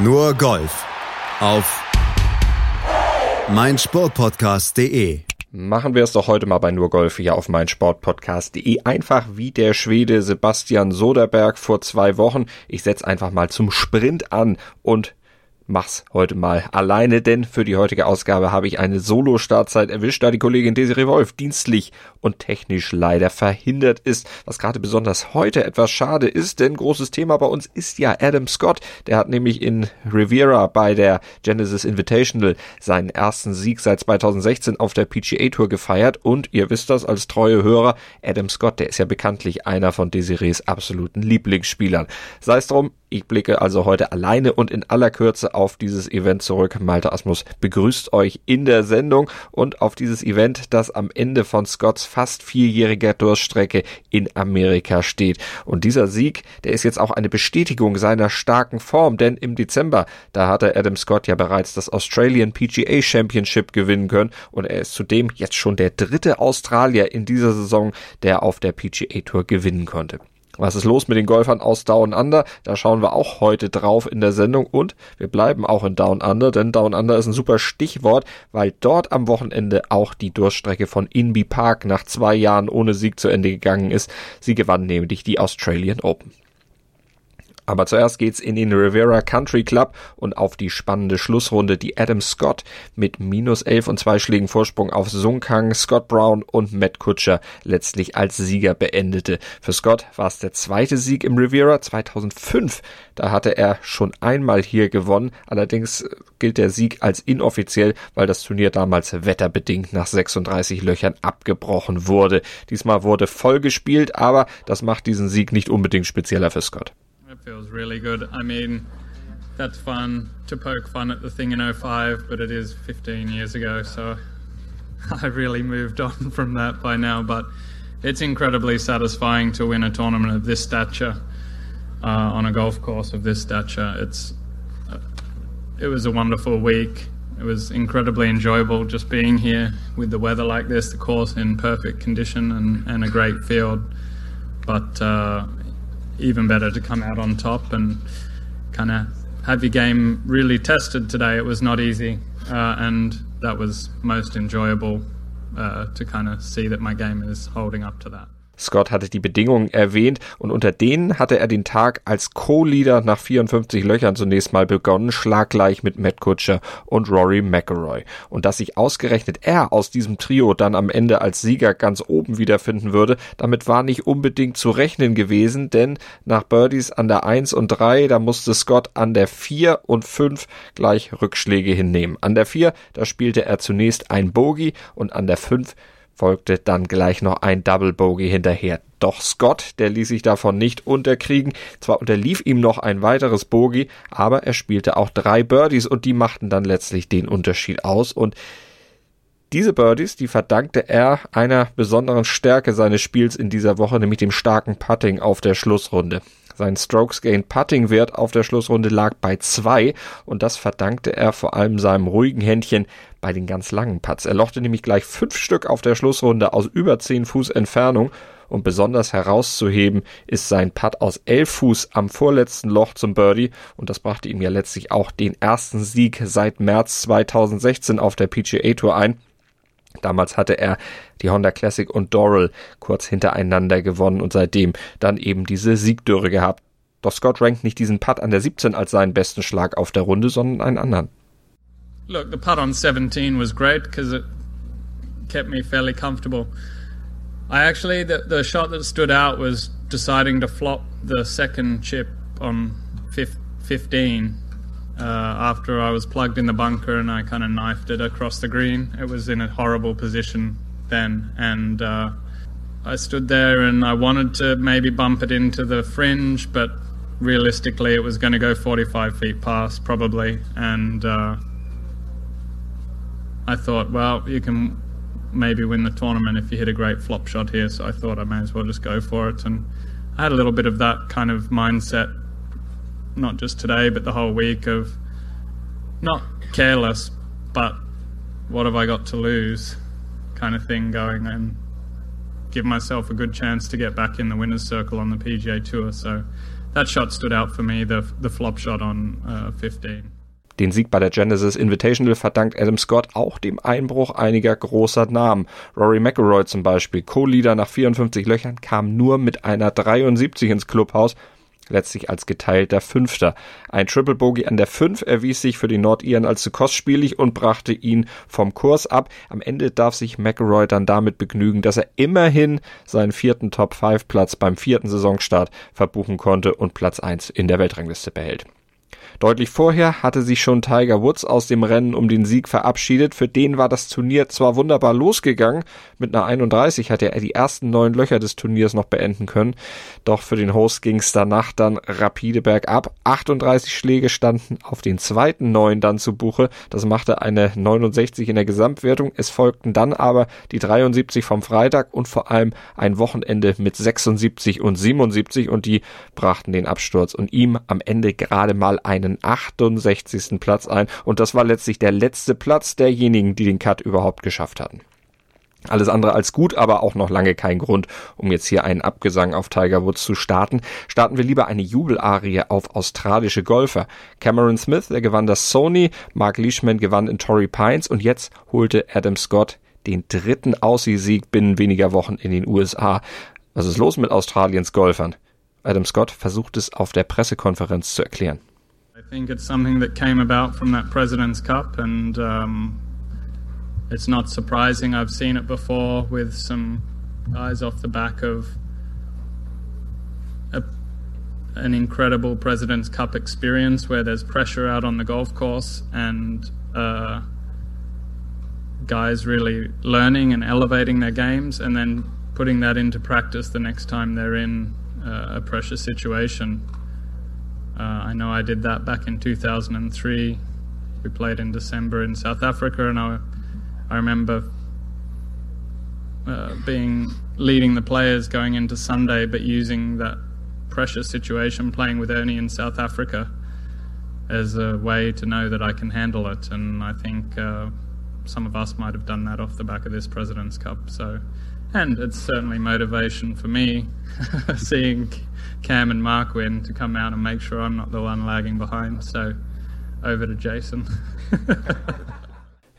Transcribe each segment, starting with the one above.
Nur Golf auf meinsportpodcast.de. Machen wir es doch heute mal bei Nur Golf hier auf meinsportpodcast.de. Einfach wie der Schwede Sebastian Soderberg vor zwei Wochen. Ich setze einfach mal zum Sprint an und mach's heute mal alleine, denn für die heutige Ausgabe habe ich eine Solo-Startzeit erwischt, da die Kollegin Desiree Wolf dienstlich und technisch leider verhindert ist, was gerade besonders heute etwas schade ist, denn großes Thema bei uns ist ja Adam Scott. Der hat nämlich in Riviera bei der Genesis Invitational seinen ersten Sieg seit 2016 auf der PGA Tour gefeiert und ihr wisst das als treue Hörer, Adam Scott, der ist ja bekanntlich einer von Desirees absoluten Lieblingsspielern. Sei es drum, ich blicke also heute alleine und in aller Kürze auf dieses Event zurück. Malte Asmus begrüßt euch in der Sendung und auf dieses Event, das am Ende von Scotts fast vierjähriger Durststrecke in Amerika steht. Und dieser Sieg, der ist jetzt auch eine Bestätigung seiner starken Form, denn im Dezember, da hatte Adam Scott ja bereits das Australian PGA Championship gewinnen können und er ist zudem jetzt schon der dritte Australier in dieser Saison, der auf der PGA Tour gewinnen konnte. Was ist los mit den Golfern aus Down Under? Da schauen wir auch heute drauf in der Sendung und wir bleiben auch in Down Under, denn Down Under ist ein super Stichwort, weil dort am Wochenende auch die Durchstrecke von Inby Park nach zwei Jahren ohne Sieg zu Ende gegangen ist. Sie gewann nämlich die Australian Open. Aber zuerst geht's in den Rivera Country Club und auf die spannende Schlussrunde, die Adam Scott mit minus elf und zwei Schlägen Vorsprung auf Sung Kang, Scott Brown und Matt Kutscher letztlich als Sieger beendete. Für Scott war es der zweite Sieg im Rivera 2005. Da hatte er schon einmal hier gewonnen. Allerdings gilt der Sieg als inoffiziell, weil das Turnier damals wetterbedingt nach 36 Löchern abgebrochen wurde. Diesmal wurde voll gespielt, aber das macht diesen Sieg nicht unbedingt spezieller für Scott. Feels really good. I mean, that's fun to poke fun at the thing in 05, but it is 15 years ago, so I really moved on from that by now. But it's incredibly satisfying to win a tournament of this stature uh, on a golf course of this stature. It's uh, it was a wonderful week. It was incredibly enjoyable just being here with the weather like this, the course in perfect condition and, and a great field. But uh, even better to come out on top and kind of have your game really tested today. It was not easy, uh, and that was most enjoyable uh, to kind of see that my game is holding up to that. Scott hatte die Bedingungen erwähnt und unter denen hatte er den Tag als Co-Leader nach 54 Löchern zunächst mal begonnen, schlaggleich mit Matt Kutscher und Rory McElroy. Und dass sich ausgerechnet er aus diesem Trio dann am Ende als Sieger ganz oben wiederfinden würde, damit war nicht unbedingt zu rechnen gewesen, denn nach Birdies an der 1 und 3, da musste Scott an der 4 und 5 gleich Rückschläge hinnehmen. An der 4, da spielte er zunächst ein Bogey und an der 5 folgte dann gleich noch ein Double Bogey hinterher. Doch Scott, der ließ sich davon nicht unterkriegen. Zwar unterlief ihm noch ein weiteres Bogey, aber er spielte auch drei Birdies und die machten dann letztlich den Unterschied aus und diese Birdies, die verdankte er einer besonderen Stärke seines Spiels in dieser Woche, nämlich dem starken Putting auf der Schlussrunde. Sein Strokes Gain Putting Wert auf der Schlussrunde lag bei zwei und das verdankte er vor allem seinem ruhigen Händchen bei den ganz langen Putts. Er lochte nämlich gleich fünf Stück auf der Schlussrunde aus über zehn Fuß Entfernung und besonders herauszuheben ist sein Putt aus elf Fuß am vorletzten Loch zum Birdie und das brachte ihm ja letztlich auch den ersten Sieg seit März 2016 auf der PGA Tour ein. Damals hatte er die Honda Classic und Doral kurz hintereinander gewonnen und seitdem dann eben diese Siegdürre gehabt. Doch Scott rankt nicht diesen Putt an der 17 als seinen besten Schlag auf der Runde, sondern einen anderen. Look, the putt on 17 was great because it kept me fairly comfortable. I actually, the, the shot that stood out was deciding to flop the second chip on 15 uh, after I was plugged in the bunker and I kind of knifed it across the green. It was in a horrible position then, and uh, I stood there and I wanted to maybe bump it into the fringe, but realistically, it was going to go 45 feet past probably, and uh, I thought, well, you can maybe win the tournament if you hit a great flop shot here. So I thought I may as well just go for it, and I had a little bit of that kind of mindset not just today, but the whole week of not careless, but what have I got to lose kind of thing going and give myself a good chance to get back in the winner's circle on the PGA Tour. So that shot stood out for me, the, the flop shot on uh, 15. Den Sieg bei der Genesis Invitational verdankt Adam Scott auch dem Einbruch einiger großer Namen. Rory McIlroy zum Beispiel, Co-Leader nach 54 Löchern, kam nur mit einer 73 ins Clubhaus, letztlich als geteilter Fünfter. Ein Triple Bogey an der 5 erwies sich für die Nordiren als zu kostspielig und brachte ihn vom Kurs ab. Am Ende darf sich McElroy dann damit begnügen, dass er immerhin seinen vierten Top-5-Platz beim vierten Saisonstart verbuchen konnte und Platz 1 in der Weltrangliste behält. Deutlich vorher hatte sich schon Tiger Woods aus dem Rennen um den Sieg verabschiedet. Für den war das Turnier zwar wunderbar losgegangen, mit einer 31 hatte er die ersten neun Löcher des Turniers noch beenden können, doch für den Host ging es danach dann rapide bergab. 38 Schläge standen auf den zweiten neun dann zu Buche. Das machte eine 69 in der Gesamtwertung. Es folgten dann aber die 73 vom Freitag und vor allem ein Wochenende mit 76 und 77 und die brachten den Absturz und ihm am Ende gerade mal einen einen 68. Platz ein und das war letztlich der letzte Platz derjenigen, die den Cut überhaupt geschafft hatten. Alles andere als gut, aber auch noch lange kein Grund, um jetzt hier einen Abgesang auf Tiger Woods zu starten. Starten wir lieber eine Jubelarie auf australische Golfer. Cameron Smith, der gewann das Sony, Mark Leishman gewann in Torrey Pines und jetzt holte Adam Scott den dritten Aussie-Sieg binnen weniger Wochen in den USA. Was ist los mit Australiens Golfern? Adam Scott versucht es auf der Pressekonferenz zu erklären. I think it's something that came about from that President's Cup, and um, it's not surprising. I've seen it before with some guys off the back of a, an incredible President's Cup experience where there's pressure out on the golf course and uh, guys really learning and elevating their games and then putting that into practice the next time they're in uh, a pressure situation. Uh, I know I did that back in 2003. We played in December in South Africa, and I, I remember uh, being leading the players going into Sunday, but using that pressure situation, playing with Ernie in South Africa, as a way to know that I can handle it. And I think uh, some of us might have done that off the back of this President's Cup. So, and it's certainly motivation for me seeing Cam and Mark win to come out and make sure I'm not the one lagging behind. So over to Jason.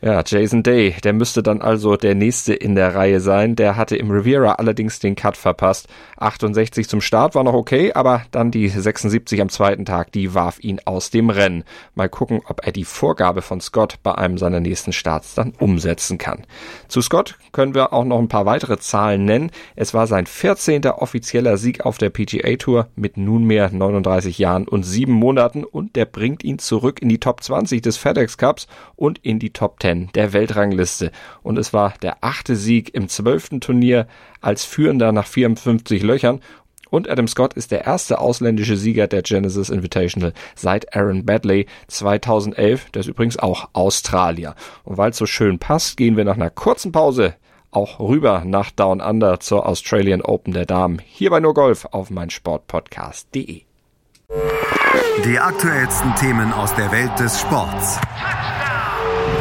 Ja, Jason Day, der müsste dann also der nächste in der Reihe sein. Der hatte im Riviera allerdings den Cut verpasst. 68 zum Start war noch okay, aber dann die 76 am zweiten Tag, die warf ihn aus dem Rennen. Mal gucken, ob er die Vorgabe von Scott bei einem seiner nächsten Starts dann umsetzen kann. Zu Scott können wir auch noch ein paar weitere Zahlen nennen. Es war sein 14. offizieller Sieg auf der PGA Tour mit nunmehr 39 Jahren und 7 Monaten und der bringt ihn zurück in die Top 20 des FedEx Cups und in die Top 10 10 der Weltrangliste und es war der achte Sieg im zwölften Turnier als Führender nach 54 Löchern und Adam Scott ist der erste ausländische Sieger der Genesis Invitational seit Aaron Badley 2011. Der ist übrigens auch Australier. Und weil es so schön passt, gehen wir nach einer kurzen Pause auch rüber nach Down Under zur Australian Open der Damen. Hier bei nur Golf auf meinsportpodcast.de. Die aktuellsten Themen aus der Welt des Sports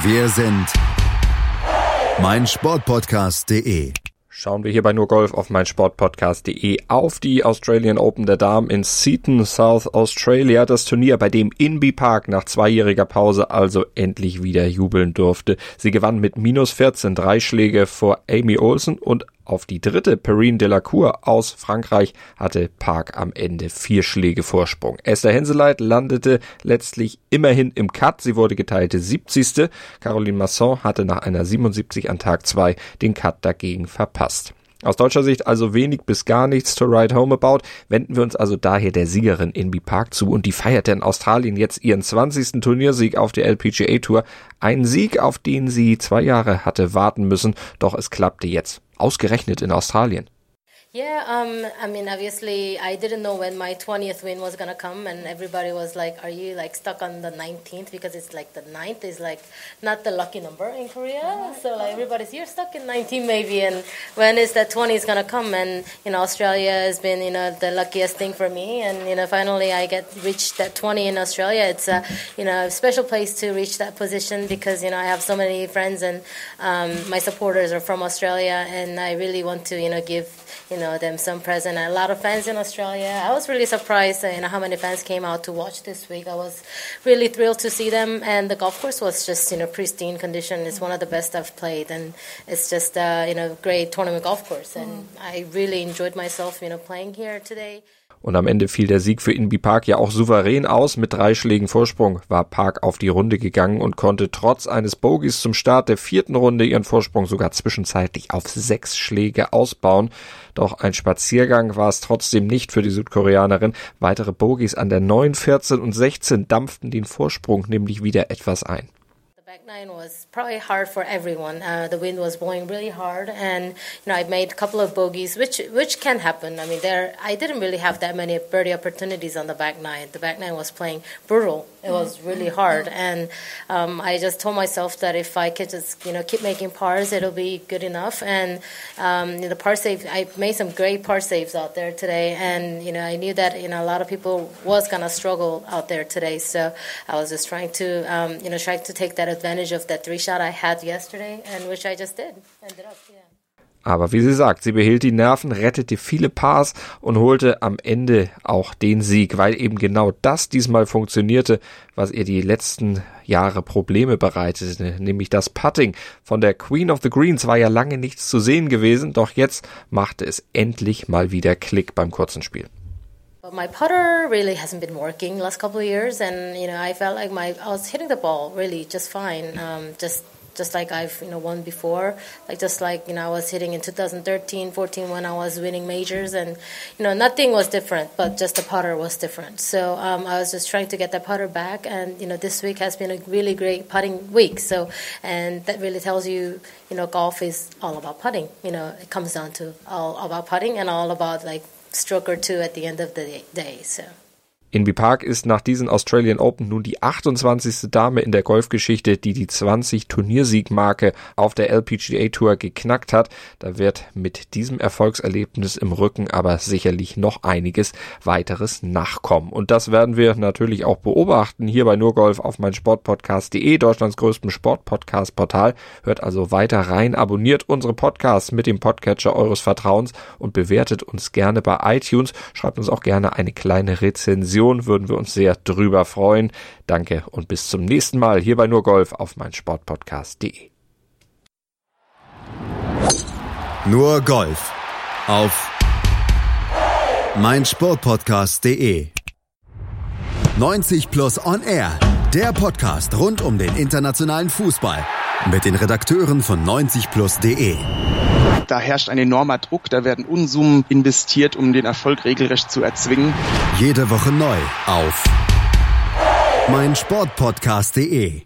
Wir sind meinsportpodcast.de. Schauen wir hier bei nur Golf auf meinsportpodcast.de auf die Australian Open der Damen in Seaton, South Australia. Das Turnier, bei dem Inby Park nach zweijähriger Pause also endlich wieder jubeln durfte. Sie gewann mit minus 14 drei Schläge vor Amy Olsen und auf die dritte Perrine Delacour aus Frankreich hatte Park am Ende vier Schläge Vorsprung. Esther Henseleit landete letztlich immerhin im Cut. Sie wurde geteilte 70. Caroline Masson hatte nach einer 77 an Tag 2 den Cut dagegen verpasst. Aus deutscher Sicht also wenig bis gar nichts to ride home about, wenden wir uns also daher der Siegerin Inby Park zu und die feierte in Australien jetzt ihren 20. Turniersieg auf der LPGA Tour. Ein Sieg, auf den sie zwei Jahre hatte warten müssen, doch es klappte jetzt ausgerechnet in Australien. Yeah, um, I mean, obviously, I didn't know when my 20th win was gonna come, and everybody was like, "Are you like stuck on the 19th?" Because it's like the 9th is like not the lucky number in Korea. So like everybody's, "You're stuck in 19 maybe," and when is that 20 is gonna come? And you know, Australia has been you know the luckiest thing for me, and you know, finally I get reached that 20 in Australia. It's a you know a special place to reach that position because you know I have so many friends and um, my supporters are from Australia, and I really want to you know give you know them some present. And a lot of fans in Australia. I was really surprised, you know, how many fans came out to watch this week. I was really thrilled to see them, and the golf course was just you know pristine condition. It's one of the best I've played, and it's just uh, you know great tournament golf course, and I really enjoyed myself, you know, playing here today. Und am Ende fiel der Sieg für Inby Park ja auch souverän aus. Mit drei Schlägen Vorsprung war Park auf die Runde gegangen und konnte trotz eines Bogies zum Start der vierten Runde ihren Vorsprung sogar zwischenzeitlich auf sechs Schläge ausbauen. Doch ein Spaziergang war es trotzdem nicht für die Südkoreanerin. Weitere Bogies an der 9, 14 und 16 dampften den Vorsprung nämlich wieder etwas ein. Back nine was probably hard for everyone. Uh, the wind was blowing really hard, and you know I made a couple of bogeys, which which can happen. I mean, there I didn't really have that many birdie opportunities on the back nine. The back nine was playing brutal. It was really hard, and um, I just told myself that if I could just you know keep making pars, it'll be good enough. And um, the par save, I made some great par saves out there today, and you know I knew that you know a lot of people was gonna struggle out there today. So I was just trying to um, you know try to take that advantage of that three shot I had yesterday, and which I just did. Ended up, yeah. Aber wie sie sagt, sie behielt die Nerven, rettete viele Pars und holte am Ende auch den Sieg, weil eben genau das diesmal funktionierte, was ihr die letzten Jahre Probleme bereitete, nämlich das Putting. Von der Queen of the Greens war ja lange nichts zu sehen gewesen, doch jetzt machte es endlich mal wieder Klick beim kurzen Spiel. My putter really hasn't been working last couple of years, and you know I felt like my I was hitting the ball really just fine, um, just just like I've you know won before, like just like you know I was hitting in 2013, 14 when I was winning majors, and you know nothing was different, but just the putter was different. So um, I was just trying to get that putter back, and you know this week has been a really great putting week. So and that really tells you you know golf is all about putting. You know it comes down to all about putting and all about like stroke or two at the end of the day. So. Inby Park ist nach diesen Australian Open nun die 28. Dame in der Golfgeschichte, die die 20 Turniersiegmarke auf der LPGA Tour geknackt hat. Da wird mit diesem Erfolgserlebnis im Rücken aber sicherlich noch einiges weiteres nachkommen. Und das werden wir natürlich auch beobachten hier bei Nurgolf auf mein Sportpodcast.de, Deutschlands größtem Sportpodcast-Portal. Hört also weiter rein, abonniert unsere Podcasts mit dem Podcatcher eures Vertrauens und bewertet uns gerne bei iTunes. Schreibt uns auch gerne eine kleine Rezension würden wir uns sehr drüber freuen. Danke und bis zum nächsten Mal hier bei Nur Golf auf meinsportpodcast.de. Nur Golf auf meinsportpodcast.de. 90 Plus On Air, der Podcast rund um den internationalen Fußball mit den Redakteuren von 90plus.de. Da herrscht ein enormer Druck, da werden Unsummen investiert, um den Erfolg regelrecht zu erzwingen. Jede Woche neu auf meinsportpodcast.de.